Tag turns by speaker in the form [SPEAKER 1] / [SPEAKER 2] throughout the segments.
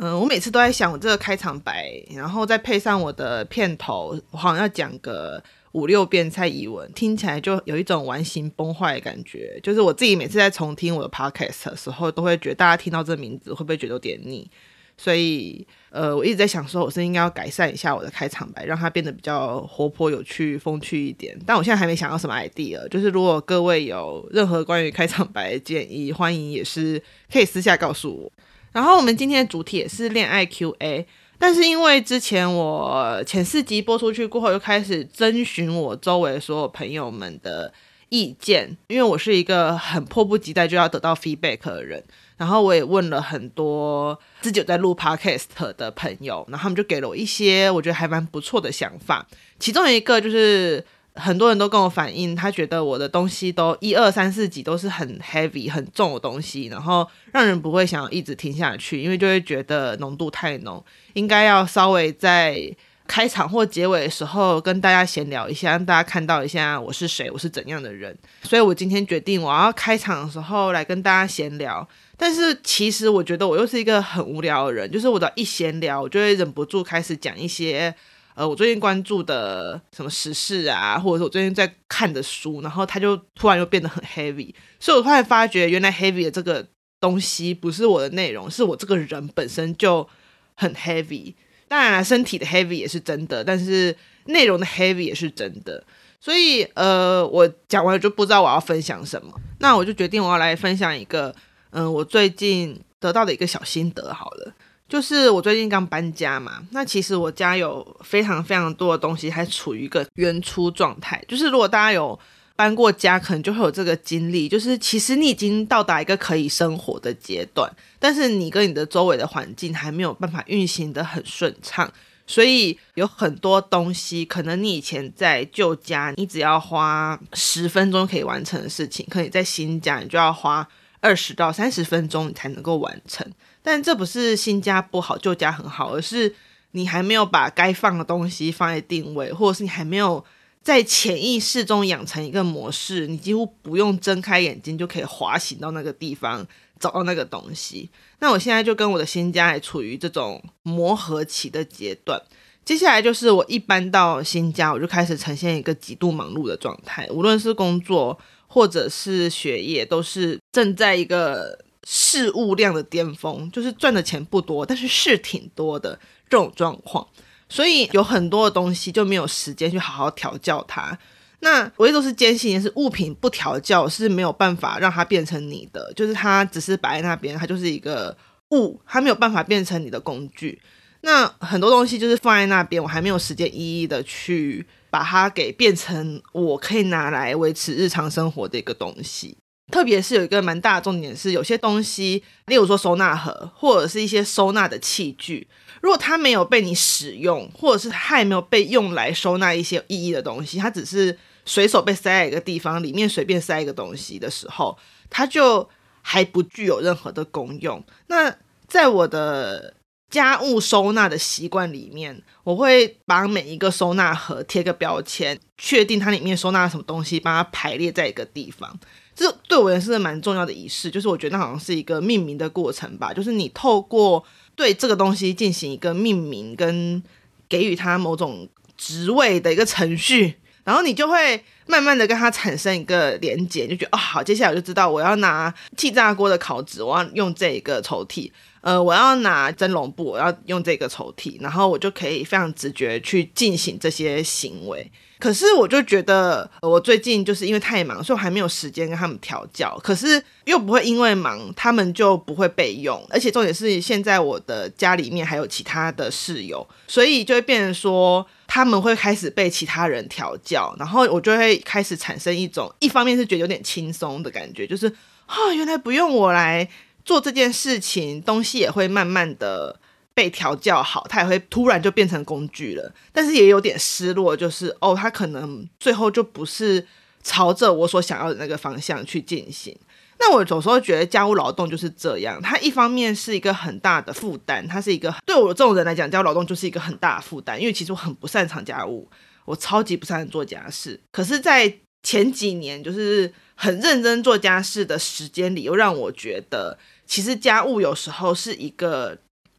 [SPEAKER 1] 嗯，我每次都在想我这个开场白，然后再配上我的片头，我好像要讲个五六遍蔡宜文，听起来就有一种完形崩坏的感觉。就是我自己每次在重听我的 podcast 的时候，都会觉得大家听到这名字会不会觉得有点腻？所以，呃，我一直在想说，我是应该要改善一下我的开场白，让它变得比较活泼、有趣、风趣一点。但我现在还没想到什么 idea。就是如果各位有任何关于开场白的建议，欢迎也是可以私下告诉我。然后我们今天的主题也是恋爱 QA，但是因为之前我前四集播出去过后，又开始征询我周围所有朋友们的意见，因为我是一个很迫不及待就要得到 feedback 的人，然后我也问了很多自己有在录 podcast 的朋友，然后他们就给了我一些我觉得还蛮不错的想法，其中一个就是。很多人都跟我反映，他觉得我的东西都一二三四集都是很 heavy 很重的东西，然后让人不会想要一直听下去，因为就会觉得浓度太浓，应该要稍微在开场或结尾的时候跟大家闲聊一下，让大家看到一下我是谁，我是怎样的人。所以我今天决定我要开场的时候来跟大家闲聊，但是其实我觉得我又是一个很无聊的人，就是我的一闲聊，我就会忍不住开始讲一些。呃，我最近关注的什么时事啊，或者是我最近在看的书，然后它就突然又变得很 heavy，所以我突然发觉，原来 heavy 的这个东西不是我的内容，是我这个人本身就很 heavy。当然了，身体的 heavy 也是真的，但是内容的 heavy 也是真的。所以，呃，我讲完就不知道我要分享什么，那我就决定我要来分享一个，嗯、我最近得到的一个小心得好了。就是我最近刚搬家嘛，那其实我家有非常非常多的东西还处于一个原初状态。就是如果大家有搬过家，可能就会有这个经历，就是其实你已经到达一个可以生活的阶段，但是你跟你的周围的环境还没有办法运行得很顺畅，所以有很多东西，可能你以前在旧家，你只要花十分钟可以完成的事情，可能在新家你就要花二十到三十分钟你才能够完成。但这不是新家不好，旧家很好，而是你还没有把该放的东西放在定位，或者是你还没有在潜意识中养成一个模式，你几乎不用睁开眼睛就可以滑行到那个地方，找到那个东西。那我现在就跟我的新家还处于这种磨合期的阶段，接下来就是我一搬到新家，我就开始呈现一个极度忙碌的状态，无论是工作或者是学业，都是正在一个。事务量的巅峰，就是赚的钱不多，但是事挺多的这种状况，所以有很多的东西就没有时间去好好调教它。那我一直都是坚信是，物品不调教是没有办法让它变成你的，就是它只是摆在那边，它就是一个物，它没有办法变成你的工具。那很多东西就是放在那边，我还没有时间一一的去把它给变成我可以拿来维持日常生活的一个东西。特别是有一个蛮大的重点是，有些东西，例如说收纳盒或者是一些收纳的器具，如果它没有被你使用，或者是它还没有被用来收纳一些有意义的东西，它只是随手被塞在一个地方里面随便塞一个东西的时候，它就还不具有任何的功用。那在我的家务收纳的习惯里面，我会把每一个收纳盒贴个标签，确定它里面收纳了什么东西，把它排列在一个地方。这对我也是蛮重要的仪式，就是我觉得那好像是一个命名的过程吧，就是你透过对这个东西进行一个命名，跟给予它某种职位的一个程序，然后你就会慢慢的跟它产生一个连结，就觉得哦好，接下来我就知道我要拿气炸锅的烤纸，我要用这一个抽屉。呃，我要拿蒸笼布，我要用这个抽屉，然后我就可以非常直觉去进行这些行为。可是我就觉得，我最近就是因为太忙，所以我还没有时间跟他们调教。可是又不会因为忙，他们就不会被用。而且重点是，现在我的家里面还有其他的室友，所以就会变成说，他们会开始被其他人调教，然后我就会开始产生一种，一方面是觉得有点轻松的感觉，就是啊、哦，原来不用我来。做这件事情，东西也会慢慢的被调教好，它也会突然就变成工具了。但是也有点失落，就是哦，它可能最后就不是朝着我所想要的那个方向去进行。那我有时候觉得家务劳动就是这样，它一方面是一个很大的负担，它是一个对我这种人来讲，家务劳动就是一个很大的负担，因为其实我很不擅长家务，我超级不擅长做家事。可是，在前几年就是很认真做家事的时间里，又让我觉得。其实家务有时候是一个，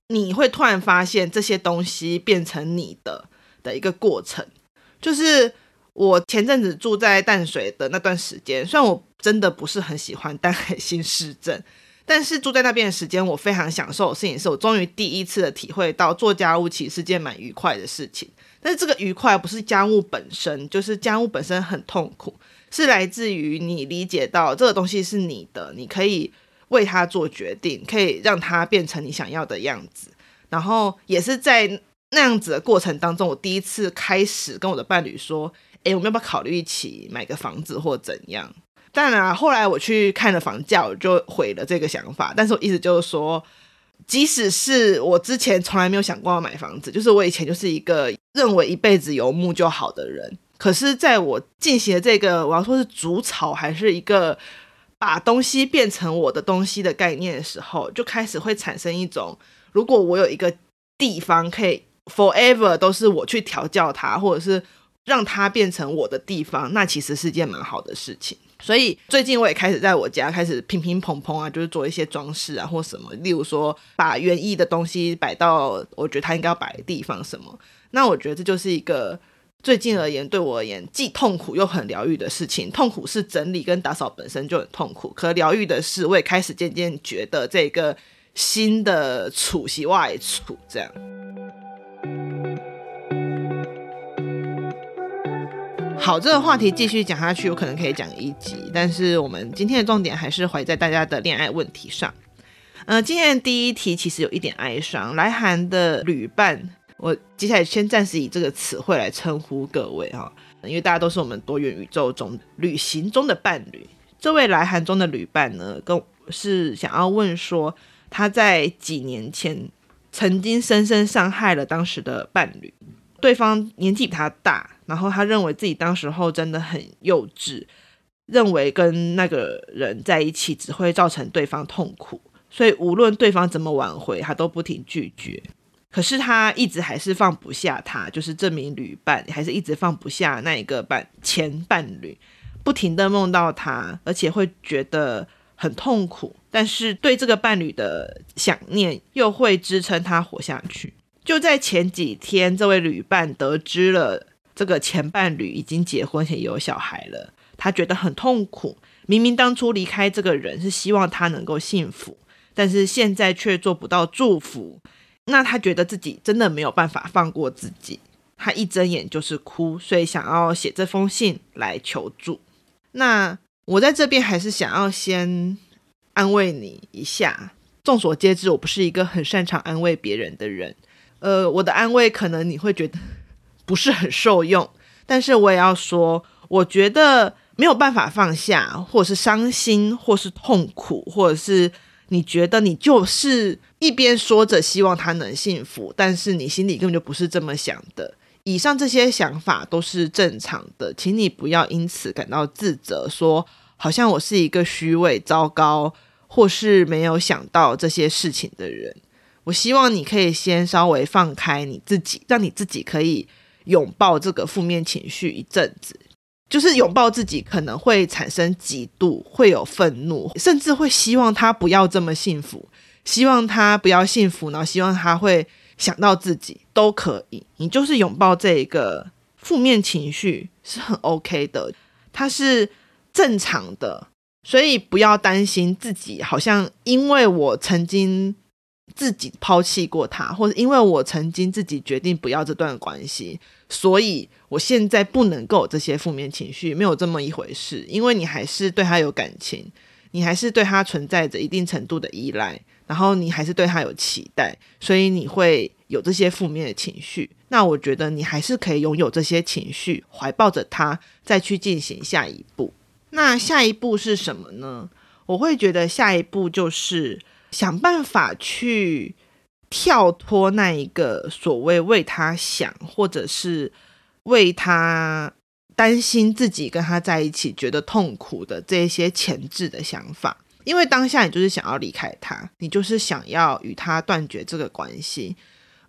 [SPEAKER 1] 你会突然发现这些东西变成你的的一个过程。就是我前阵子住在淡水的那段时间，虽然我真的不是很喜欢淡海新市镇，但是住在那边的时间，我非常享受的事情是我终于第一次的体会到做家务其实是件蛮愉快的事情。但是这个愉快不是家务本身，就是家务本身很痛苦，是来自于你理解到这个东西是你的，你可以。为他做决定，可以让他变成你想要的样子。然后也是在那样子的过程当中，我第一次开始跟我的伴侣说：“诶，我们要不要考虑一起买个房子或怎样？”当然啊，后来我去看了房价，我就毁了这个想法。但是我意思就是说，即使是我之前从来没有想过要买房子，就是我以前就是一个认为一辈子游牧就好的人。可是，在我进行的这个，我要说是主草，还是一个。把东西变成我的东西的概念的时候，就开始会产生一种，如果我有一个地方可以 forever 都是我去调教它，或者是让它变成我的地方，那其实是件蛮好的事情。所以最近我也开始在我家开始乒乒乓乓啊，就是做一些装饰啊或什么，例如说把园艺的东西摆到我觉得它应该要摆的地方什么。那我觉得这就是一个。最近而言，对我而言，既痛苦又很疗愈的事情。痛苦是整理跟打扫本身就很痛苦，可疗愈的是，我也开始渐渐觉得这个新的处是外处这样。好，这个话题继续讲下去，我可能可以讲一集，但是我们今天的重点还是怀在大家的恋爱问题上。呃，今天第一题其实有一点哀伤，来函的旅伴。我接下来先暂时以这个词汇来称呼各位哈，因为大家都是我们多元宇宙中旅行中的伴侣。这位来函中的旅伴呢，跟是想要问说，他在几年前曾经深深伤害了当时的伴侣，对方年纪比他大，然后他认为自己当时候真的很幼稚，认为跟那个人在一起只会造成对方痛苦，所以无论对方怎么挽回，他都不停拒绝。可是他一直还是放不下他，就是这名旅伴，还是一直放不下那一个伴前伴侣，不停的梦到他，而且会觉得很痛苦。但是对这个伴侣的想念又会支撑他活下去。就在前几天，这位旅伴得知了这个前伴侣已经结婚且有小孩了，他觉得很痛苦。明明当初离开这个人是希望他能够幸福，但是现在却做不到祝福。那他觉得自己真的没有办法放过自己，他一睁眼就是哭，所以想要写这封信来求助。那我在这边还是想要先安慰你一下。众所皆知，我不是一个很擅长安慰别人的人。呃，我的安慰可能你会觉得不是很受用，但是我也要说，我觉得没有办法放下，或者是伤心，或是痛苦，或者是。你觉得你就是一边说着希望他能幸福，但是你心里根本就不是这么想的。以上这些想法都是正常的，请你不要因此感到自责，说好像我是一个虚伪、糟糕，或是没有想到这些事情的人。我希望你可以先稍微放开你自己，让你自己可以拥抱这个负面情绪一阵子。就是拥抱自己，可能会产生嫉妒，会有愤怒，甚至会希望他不要这么幸福，希望他不要幸福，然后希望他会想到自己都可以。你就是拥抱这一个负面情绪是很 OK 的，它是正常的，所以不要担心自己好像因为我曾经自己抛弃过他，或者因为我曾经自己决定不要这段关系，所以我现在不能够有这些负面情绪，没有这么一回事，因为你还是对他有感情，你还是对他存在着一定程度的依赖，然后你还是对他有期待，所以你会有这些负面的情绪。那我觉得你还是可以拥有这些情绪，怀抱着他再去进行下一步。那下一步是什么呢？我会觉得下一步就是想办法去跳脱那一个所谓为他想，或者是为他担心自己跟他在一起觉得痛苦的这些前置的想法。因为当下你就是想要离开他，你就是想要与他断绝这个关系。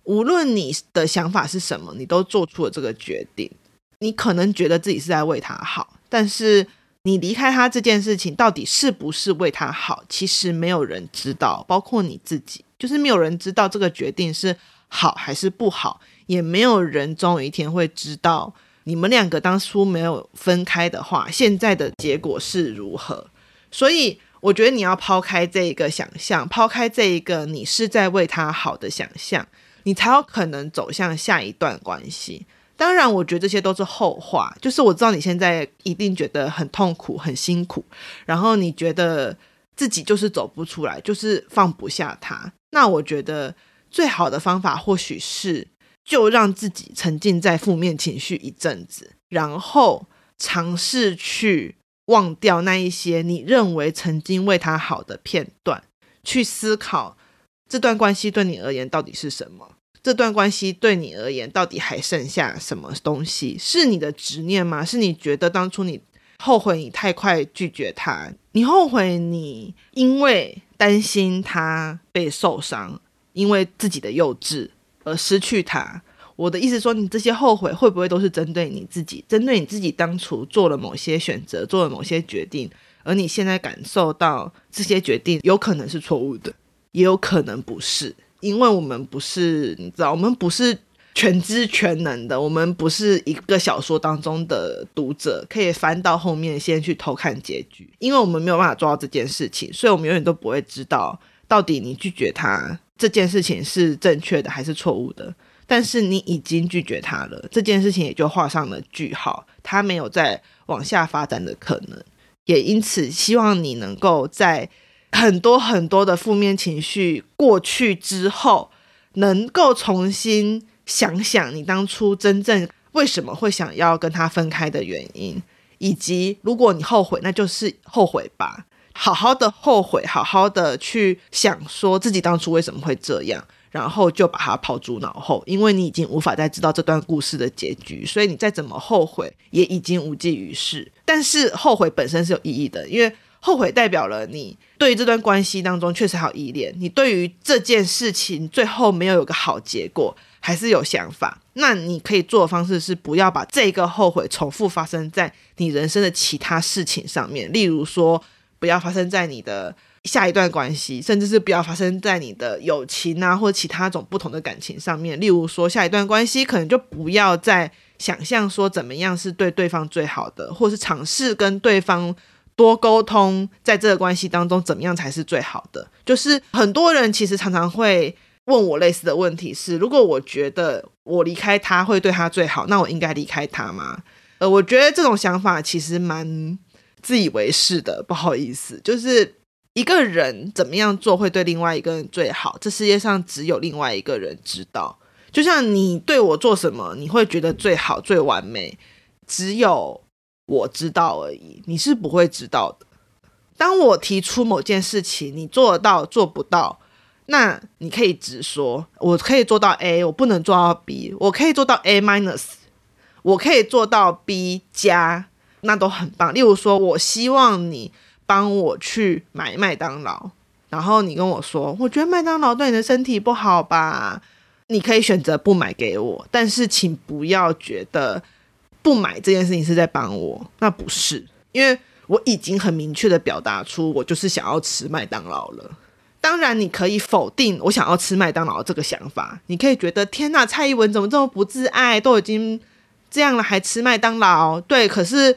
[SPEAKER 1] 无论你的想法是什么，你都做出了这个决定。你可能觉得自己是在为他好，但是你离开他这件事情到底是不是为他好，其实没有人知道，包括你自己，就是没有人知道这个决定是好还是不好，也没有人终有一天会知道你们两个当初没有分开的话，现在的结果是如何。所以，我觉得你要抛开这一个想象，抛开这一个你是在为他好的想象。你才有可能走向下一段关系。当然，我觉得这些都是后话。就是我知道你现在一定觉得很痛苦、很辛苦，然后你觉得自己就是走不出来，就是放不下他。那我觉得最好的方法或许是，就让自己沉浸在负面情绪一阵子，然后尝试去忘掉那一些你认为曾经为他好的片段，去思考。这段关系对你而言到底是什么？这段关系对你而言到底还剩下什么东西？是你的执念吗？是你觉得当初你后悔你太快拒绝他，你后悔你因为担心他被受伤，因为自己的幼稚而失去他？我的意思说，你这些后悔会不会都是针对你自己？针对你自己当初做了某些选择，做了某些决定，而你现在感受到这些决定有可能是错误的？也有可能不是，因为我们不是，你知道，我们不是全知全能的，我们不是一个小说当中的读者，可以翻到后面先去偷看结局，因为我们没有办法做到这件事情，所以我们永远都不会知道到底你拒绝他这件事情是正确的还是错误的。但是你已经拒绝他了，这件事情也就画上了句号，他没有再往下发展的可能，也因此希望你能够在。很多很多的负面情绪过去之后，能够重新想想你当初真正为什么会想要跟他分开的原因，以及如果你后悔，那就是后悔吧，好好的后悔，好好的去想说自己当初为什么会这样，然后就把它抛诸脑后，因为你已经无法再知道这段故事的结局，所以你再怎么后悔也已经无济于事。但是后悔本身是有意义的，因为。后悔代表了你对于这段关系当中确实还有依恋，你对于这件事情最后没有有个好结果，还是有想法。那你可以做的方式是不要把这个后悔重复发生在你人生的其他事情上面，例如说不要发生在你的下一段关系，甚至是不要发生在你的友情啊或其他种不同的感情上面。例如说下一段关系可能就不要再想象说怎么样是对对方最好的，或是尝试跟对方。多沟通，在这个关系当中，怎么样才是最好的？就是很多人其实常常会问我类似的问题是：如果我觉得我离开他会对他最好，那我应该离开他吗？呃，我觉得这种想法其实蛮自以为是的。不好意思，就是一个人怎么样做会对另外一个人最好，这世界上只有另外一个人知道。就像你对我做什么，你会觉得最好、最完美，只有。我知道而已，你是不会知道的。当我提出某件事情，你做得到做不到，那你可以直说，我可以做到 A，我不能做到 B，我可以做到 A minus，我可以做到 B 加，那都很棒。例如说，我希望你帮我去买麦当劳，然后你跟我说，我觉得麦当劳对你的身体不好吧？你可以选择不买给我，但是请不要觉得。不买这件事情是在帮我，那不是，因为我已经很明确的表达出我就是想要吃麦当劳了。当然，你可以否定我想要吃麦当劳这个想法，你可以觉得天哪，蔡宜文怎么这么不自爱，都已经这样了还吃麦当劳？对，可是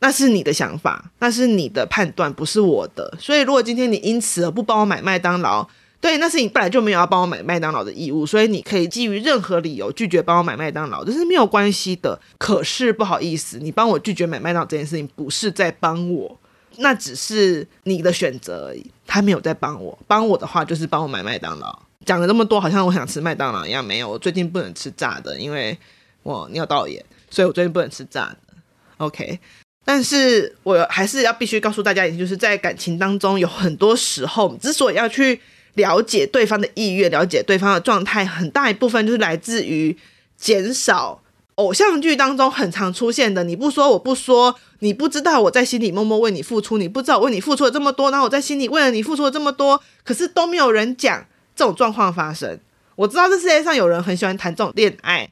[SPEAKER 1] 那是你的想法，那是你的判断，不是我的。所以如果今天你因此而不帮我买麦当劳，对，那是你本来就没有要帮我买麦当劳的义务，所以你可以基于任何理由拒绝帮我买麦当劳，这是没有关系的。可是不好意思，你帮我拒绝买麦当劳这件事情，不是在帮我，那只是你的选择而已。他没有在帮我，帮我的话就是帮我买麦当劳。讲了这么多，好像我想吃麦当劳一样，没有。我最近不能吃炸的，因为我尿道炎，所以我最近不能吃炸的。OK。但是我还是要必须告诉大家一点，就是在感情当中，有很多时候之所以要去。了解对方的意愿，了解对方的状态，很大一部分就是来自于减少偶像剧当中很常出现的“你不说，我不说”，你不知道我在心里默默为你付出，你不知道我为你付出了这么多，然后我在心里为了你付出了这么多，可是都没有人讲这种状况发生。我知道这世界上有人很喜欢谈这种恋爱，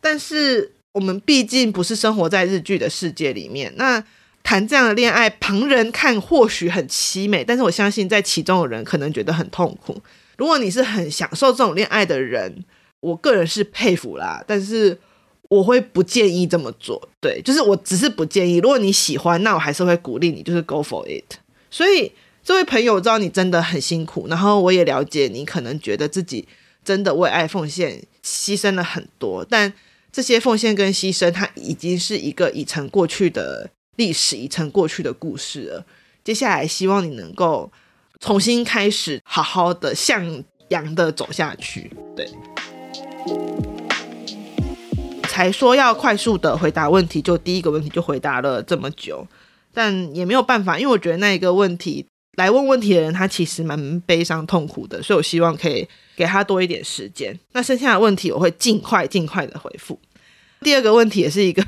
[SPEAKER 1] 但是我们毕竟不是生活在日剧的世界里面，那。谈这样的恋爱，旁人看或许很凄美，但是我相信在其中的人可能觉得很痛苦。如果你是很享受这种恋爱的人，我个人是佩服啦，但是我会不建议这么做。对，就是我只是不建议。如果你喜欢，那我还是会鼓励你，就是 go for it。所以这位朋友，我知道你真的很辛苦，然后我也了解你可能觉得自己真的为爱奉献牺牲了很多，但这些奉献跟牺牲，它已经是一个已成过去的。历史已成过去的故事了，接下来希望你能够重新开始，好好的向阳的走下去。对，才说要快速的回答问题，就第一个问题就回答了这么久，但也没有办法，因为我觉得那一个问题来问问题的人，他其实蛮悲伤痛苦的，所以我希望可以给他多一点时间。那剩下的问题我会尽快尽快的回复。第二个问题也是一个。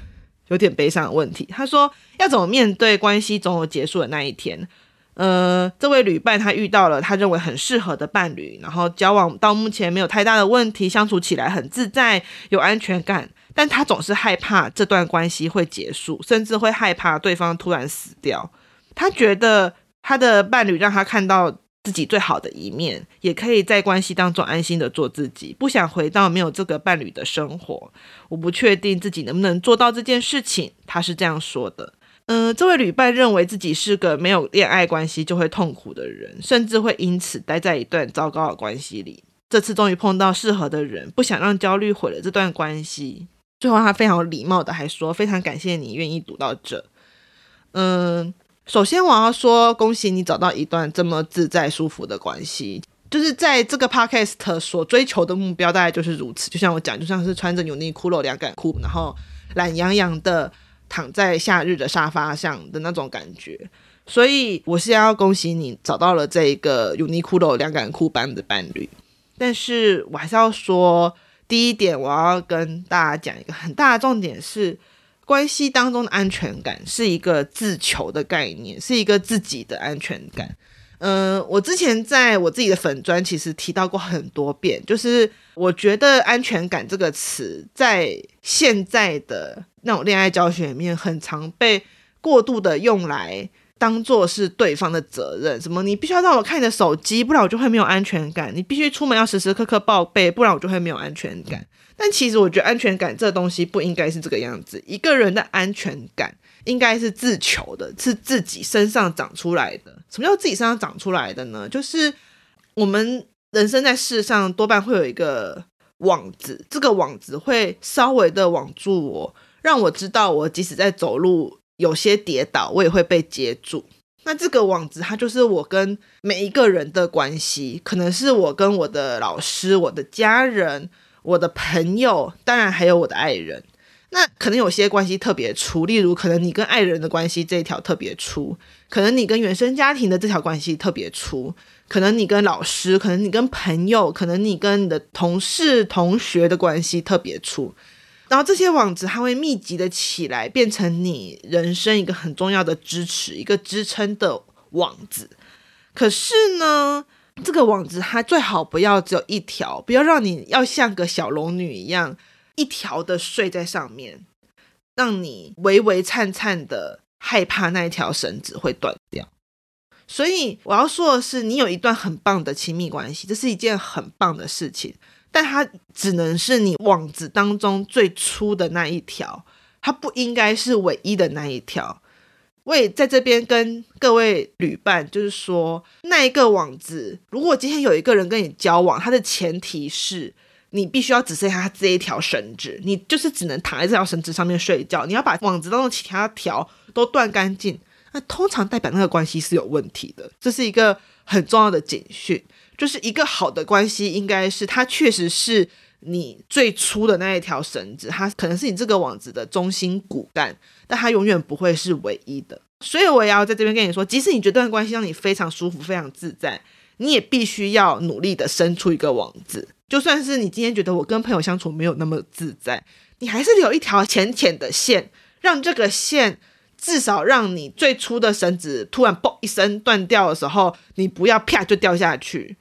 [SPEAKER 1] 有点悲伤的问题，他说要怎么面对关系总有结束的那一天？呃，这位旅伴他遇到了他认为很适合的伴侣，然后交往到目前没有太大的问题，相处起来很自在，有安全感，但他总是害怕这段关系会结束，甚至会害怕对方突然死掉。他觉得他的伴侣让他看到。自己最好的一面，也可以在关系当中安心的做自己，不想回到没有这个伴侣的生活。我不确定自己能不能做到这件事情。他是这样说的。嗯、这位旅伴认为自己是个没有恋爱关系就会痛苦的人，甚至会因此待在一段糟糕的关系里。这次终于碰到适合的人，不想让焦虑毁了这段关系。最后，他非常礼貌的还说：“非常感谢你愿意读到这。”嗯。首先，我要说，恭喜你找到一段这么自在舒服的关系。就是在这个 podcast 所追求的目标，大概就是如此。就像我讲，就像是穿着优衣库露凉感裤，然后懒洋洋的躺在夏日的沙发上的那种感觉。所以，我是要恭喜你找到了这一个优衣库露凉感裤般的伴侣。但是我还是要说，第一点，我要跟大家讲一个很大的重点是。关系当中的安全感是一个自求的概念，是一个自己的安全感。嗯、我之前在我自己的粉专其实提到过很多遍，就是我觉得安全感这个词在现在的那种恋爱教学里面，很常被过度的用来当做是对方的责任。什么你必须要让我看你的手机，不然我就会没有安全感；你必须出门要时时刻刻报备，不然我就会没有安全感。但其实我觉得安全感这东西不应该是这个样子。一个人的安全感应该是自求的，是自己身上长出来的。什么叫自己身上长出来的呢？就是我们人生在世上多半会有一个网子，这个网子会稍微的网住我，让我知道我即使在走路有些跌倒，我也会被接住。那这个网子它就是我跟每一个人的关系，可能是我跟我的老师、我的家人。我的朋友，当然还有我的爱人，那可能有些关系特别粗，例如可能你跟爱人的关系这一条特别粗，可能你跟原生家庭的这条关系特别粗，可能你跟老师，可能你跟朋友，可能你跟你的同事、同学的关系特别粗，然后这些网子它会密集的起来，变成你人生一个很重要的支持，一个支撑的网子。可是呢，这个网子它最好不要只有一条，不要让你要像个小龙女一样一条的睡在上面，让你微微颤颤的害怕那一条绳子会断掉。所以我要说的是，你有一段很棒的亲密关系，这是一件很棒的事情，但它只能是你网子当中最粗的那一条，它不应该是唯一的那一条。我也在这边跟各位旅伴，就是说，那一个网子，如果今天有一个人跟你交往，他的前提是你必须要只剩下他这一条绳子，你就是只能躺在这条绳子上面睡觉，你要把网子当中其他条都断干净，那通常代表那个关系是有问题的，这是一个很重要的警讯，就是一个好的关系应该是它确实是。你最初的那一条绳子，它可能是你这个网子的中心骨干，但它永远不会是唯一的。所以我也要在这边跟你说，即使你觉得这段关系让你非常舒服、非常自在，你也必须要努力的伸出一个网子。就算是你今天觉得我跟朋友相处没有那么自在，你还是留一条浅浅的线，让这个线至少让你最初的绳子突然嘣一声断掉的时候，你不要啪就掉下去。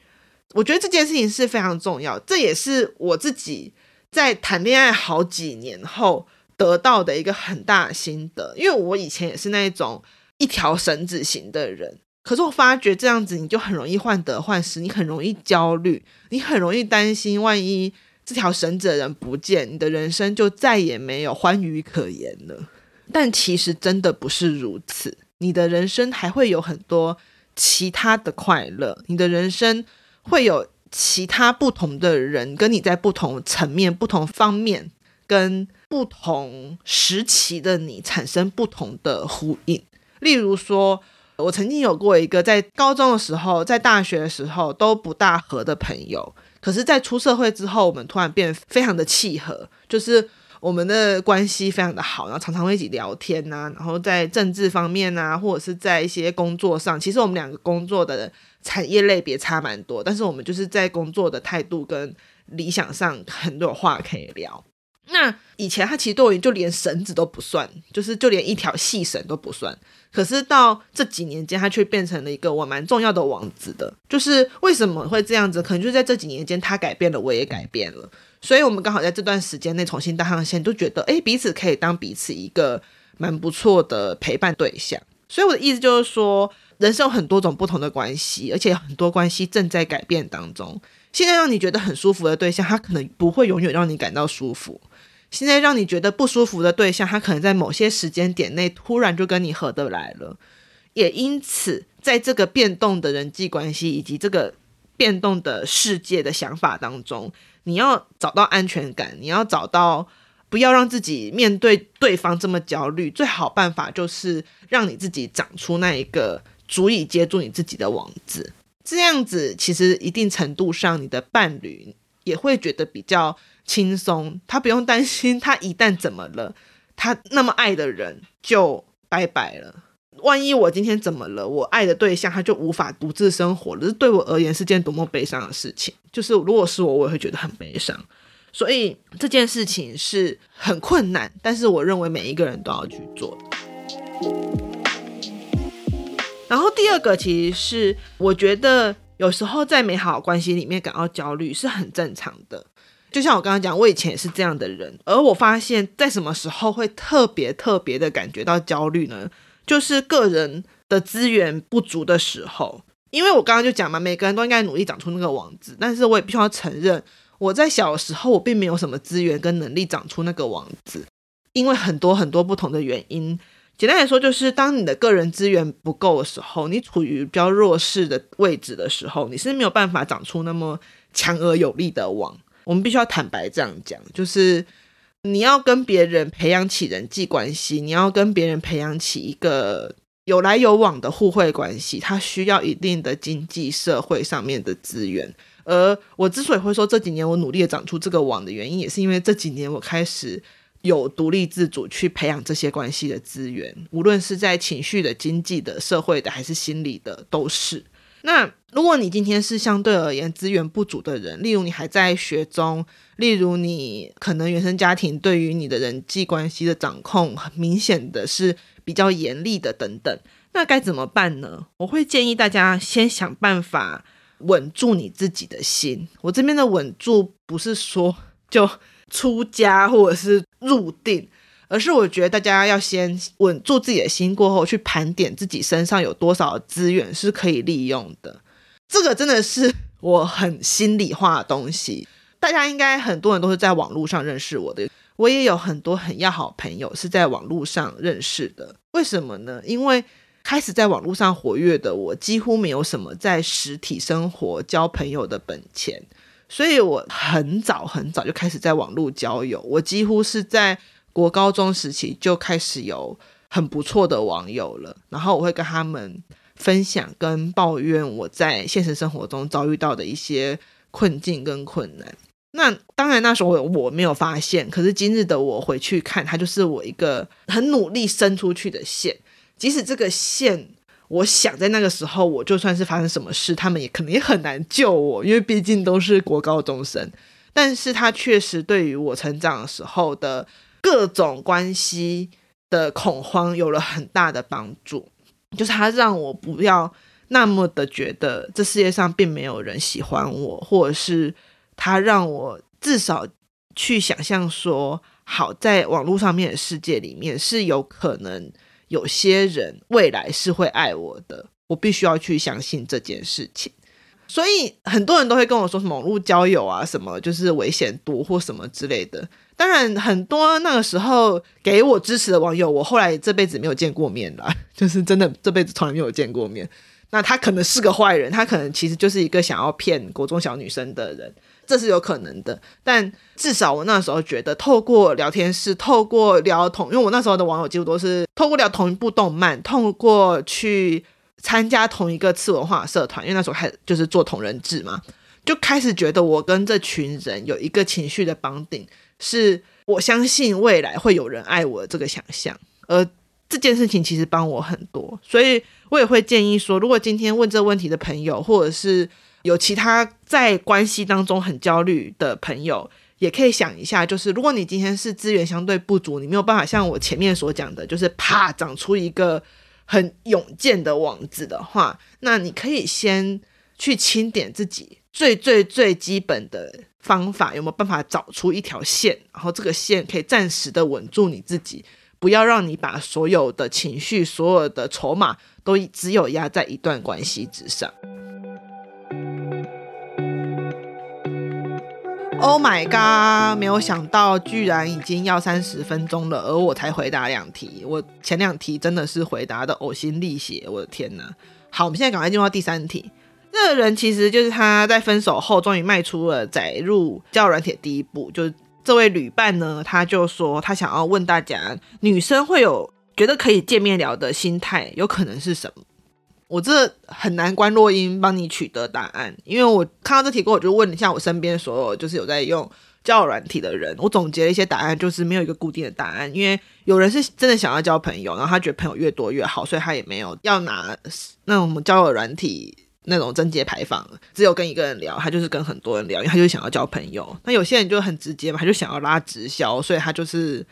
[SPEAKER 1] 我觉得这件事情是非常重要，这也是我自己在谈恋爱好几年后得到的一个很大的心得。因为我以前也是那种一条绳子型的人，可是我发觉这样子你就很容易患得患失，你很容易焦虑，你很容易担心，万一这条绳子的人不见，你的人生就再也没有欢愉可言了。但其实真的不是如此，你的人生还会有很多其他的快乐，你的人生。会有其他不同的人跟你在不同层面、不同方面跟不同时期的你产生不同的呼应。例如说，我曾经有过一个在高中的时候、在大学的时候都不大合的朋友，可是，在出社会之后，我们突然变得非常的契合，就是我们的关系非常的好，然后常常会一起聊天呐、啊，然后在政治方面啊，或者是在一些工作上，其实我们两个工作的。产业类别差蛮多，但是我们就是在工作的态度跟理想上很多话可以聊。那以前他其实对我就连绳子都不算，就是就连一条细绳都不算。可是到这几年间，他却变成了一个我蛮重要的王子的。就是为什么会这样子？可能就是在这几年间，他改变了，我也改变了。所以我们刚好在这段时间内重新搭上线，都觉得诶，彼此可以当彼此一个蛮不错的陪伴对象。所以我的意思就是说。人生有很多种不同的关系，而且很多关系正在改变当中。现在让你觉得很舒服的对象，他可能不会永远让你感到舒服；现在让你觉得不舒服的对象，他可能在某些时间点内突然就跟你合得来了。也因此，在这个变动的人际关系以及这个变动的世界的想法当中，你要找到安全感，你要找到不要让自己面对对方这么焦虑。最好办法就是让你自己长出那一个。足以接住你自己的网子，这样子其实一定程度上，你的伴侣也会觉得比较轻松，他不用担心，他一旦怎么了，他那么爱的人就拜拜了。万一我今天怎么了，我爱的对象他就无法独自生活了，这对我而言是件多么悲伤的事情。就是如果是我，我也会觉得很悲伤。所以这件事情是很困难，但是我认为每一个人都要去做的。然后第二个其实是，我觉得有时候在美好关系里面感到焦虑是很正常的。就像我刚刚讲，我以前也是这样的人，而我发现，在什么时候会特别特别的感觉到焦虑呢？就是个人的资源不足的时候。因为我刚刚就讲嘛，每个人都应该努力长出那个王子，但是我也必须要承认，我在小时候我并没有什么资源跟能力长出那个王子，因为很多很多不同的原因。简单来说，就是当你的个人资源不够的时候，你处于比较弱势的位置的时候，你是没有办法长出那么强而有力的网。我们必须要坦白这样讲，就是你要跟别人培养起人际关系，你要跟别人培养起一个有来有往的互惠关系，它需要一定的经济社会上面的资源。而我之所以会说这几年我努力的长出这个网的原因，也是因为这几年我开始。有独立自主去培养这些关系的资源，无论是在情绪的、经济的、社会的，还是心理的，都是。那如果你今天是相对而言资源不足的人，例如你还在学中，例如你可能原生家庭对于你的人际关系的掌控很明显的是比较严厉的等等，那该怎么办呢？我会建议大家先想办法稳住你自己的心。我这边的稳住不是说就。出家或者是入定，而是我觉得大家要先稳住自己的心，过后去盘点自己身上有多少资源是可以利用的。这个真的是我很心里话的东西。大家应该很多人都是在网络上认识我的，我也有很多很要好朋友是在网络上认识的。为什么呢？因为开始在网络上活跃的我，几乎没有什么在实体生活交朋友的本钱，所以我很早很早就开始在网络交友。我几乎是在国高中时期就开始有很不错的网友了，然后我会跟他们分享跟抱怨我在现实生活中遭遇到的一些困境跟困难。那当然那时候我没有发现，可是今日的我回去看，它就是我一个很努力伸出去的线。即使这个线，我想在那个时候，我就算是发生什么事，他们也可能也很难救我，因为毕竟都是国高中生。但是他确实对于我成长的时候的各种关系的恐慌有了很大的帮助，就是他让我不要那么的觉得这世界上并没有人喜欢我，或者是他让我至少去想象说，好，在网络上面的世界里面是有可能。有些人未来是会爱我的，我必须要去相信这件事情。所以很多人都会跟我说什么网络交友啊，什么就是危险多或什么之类的。当然，很多那个时候给我支持的网友，我后来这辈子没有见过面啦，就是真的这辈子从来没有见过面。那他可能是个坏人，他可能其实就是一个想要骗国中小女生的人。这是有可能的，但至少我那时候觉得，透过聊天室，透过聊同，因为我那时候的网友几乎都是透过聊同一部动漫，透过去参加同一个次文化社团，因为那时候开始就是做同人志嘛，就开始觉得我跟这群人有一个情绪的绑定，是我相信未来会有人爱我这个想象，而这件事情其实帮我很多，所以我也会建议说，如果今天问这问题的朋友，或者是。有其他在关系当中很焦虑的朋友，也可以想一下，就是如果你今天是资源相对不足，你没有办法像我前面所讲的，就是啪长出一个很勇健的网子的话，那你可以先去清点自己最最最基本的方法，有没有办法找出一条线，然后这个线可以暂时的稳住你自己，不要让你把所有的情绪、所有的筹码都只有压在一段关系之上。Oh my god！没有想到居然已经要三十分钟了，而我才回答两题。我前两题真的是回答的呕心沥血，我的天哪！好，我们现在赶快进入到第三题。这个人其实就是他在分手后终于迈出了载入交友软体第一步。就是这位旅伴呢，他就说他想要问大家，女生会有觉得可以见面聊的心态，有可能是什么？我这很难关落音帮你取得答案，因为我看到这题过，我就问一下我身边所有就是有在用交友软体的人，我总结了一些答案，就是没有一个固定的答案。因为有人是真的想要交朋友，然后他觉得朋友越多越好，所以他也没有要拿那种交友软体那种贞节牌坊，只有跟一个人聊，他就是跟很多人聊，因为他就想要交朋友。那有些人就很直接嘛，他就想要拉直销，所以他就是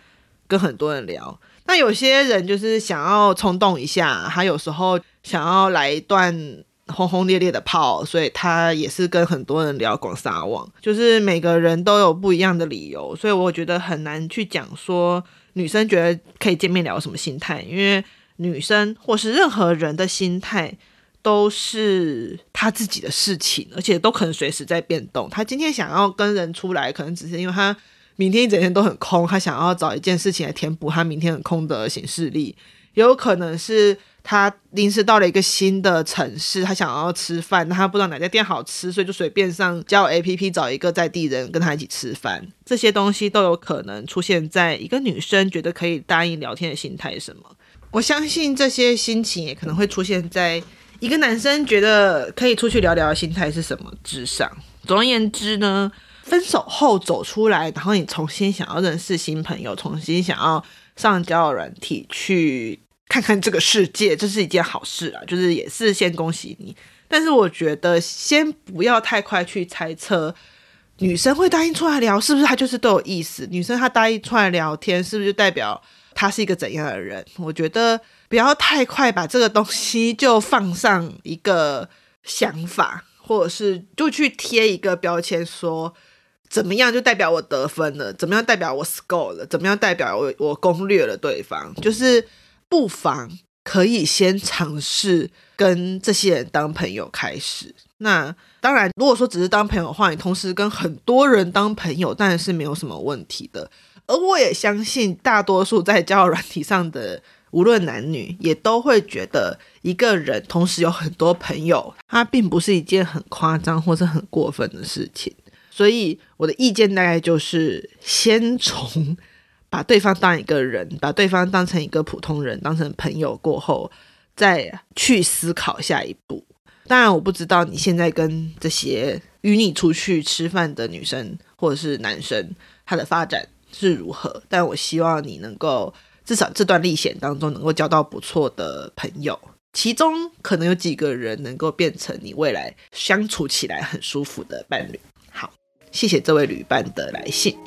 [SPEAKER 1] 跟很多人聊。那有些人就是想要冲动一下，他有时候想要来一段轰轰烈烈的炮，所以他也是跟很多人聊广撒网。就是每个人都有不一样的理由，所以我觉得很难去讲说女生觉得可以见面聊什么心态，因为女生或是任何人的心态都是他自己的事情，而且都可能随时在变动。他今天想要跟人出来，可能只是因为他。明天一整天都很空，他想要找一件事情来填补他明天很空的行事力，也有可能是他临时到了一个新的城市，他想要吃饭，他不知道哪家店好吃，所以就随便上交友 APP 找一个在地人跟他一起吃饭。这些东西都有可能出现在一个女生觉得可以答应聊天的心态是什么？我相信这些心情也可能会出现在一个男生觉得可以出去聊聊的心态是什么之上。总而言之呢。分手后走出来，然后你重新想要认识新朋友，重新想要上交友软体去看看这个世界，这是一件好事啊！就是也是先恭喜你。但是我觉得先不要太快去猜测女生会答应出来聊，是不是她就是都有意思？女生她答应出来聊天，是不是就代表她是一个怎样的人？我觉得不要太快把这个东西就放上一个想法，或者是就去贴一个标签说。怎么样就代表我得分了？怎么样代表我 score 了？怎么样代表我我攻略了对方？就是不妨可以先尝试跟这些人当朋友开始。那当然，如果说只是当朋友的话，你同时跟很多人当朋友，当然是没有什么问题的。而我也相信，大多数在交友软体上的无论男女，也都会觉得一个人同时有很多朋友，他并不是一件很夸张或是很过分的事情。所以我的意见大概就是，先从把对方当一个人，把对方当成一个普通人，当成朋友过后，再去思考下一步。当然，我不知道你现在跟这些与你出去吃饭的女生或者是男生，他的发展是如何。但我希望你能够至少这段历险当中能够交到不错的朋友，其中可能有几个人能够变成你未来相处起来很舒服的伴侣。好，谢谢这位旅伴的来信。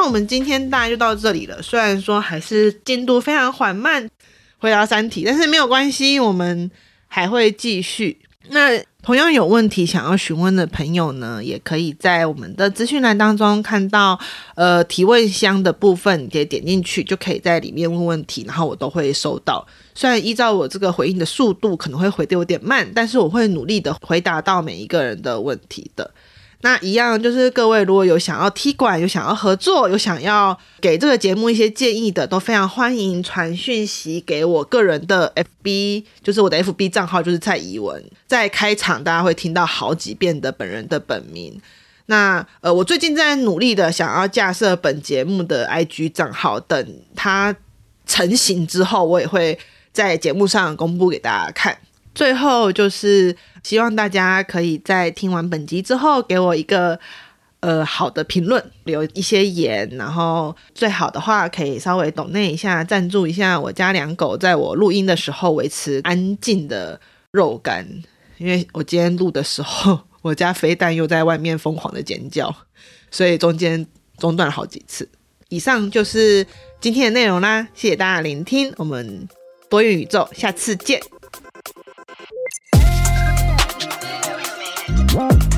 [SPEAKER 1] 那我们今天大概就到这里了。虽然说还是进度非常缓慢。回答三题，但是没有关系，我们还会继续。那同样有问题想要询问的朋友呢，也可以在我们的资讯栏当中看到呃提问箱的部分，你可以点进去，就可以在里面问问题，然后我都会收到。虽然依照我这个回应的速度可能会回得有点慢，但是我会努力的回答到每一个人的问题的。那一样就是各位如果有想要踢馆、有想要合作、有想要给这个节目一些建议的，都非常欢迎传讯息给我个人的 FB，就是我的 FB 账号，就是蔡宜文。在开场大家会听到好几遍的本人的本名。那呃，我最近在努力的想要架设本节目的 IG 账号，等它成型之后，我也会在节目上公布给大家看。最后就是希望大家可以在听完本集之后，给我一个呃好的评论，留一些言，然后最好的话可以稍微懂那一下，赞助一下我家两狗，在我录音的时候维持安静的肉干，因为我今天录的时候，我家飞弹又在外面疯狂的尖叫，所以中间中断了好几次。以上就是今天的内容啦，谢谢大家聆听，我们多元宇宙，下次见。Wow.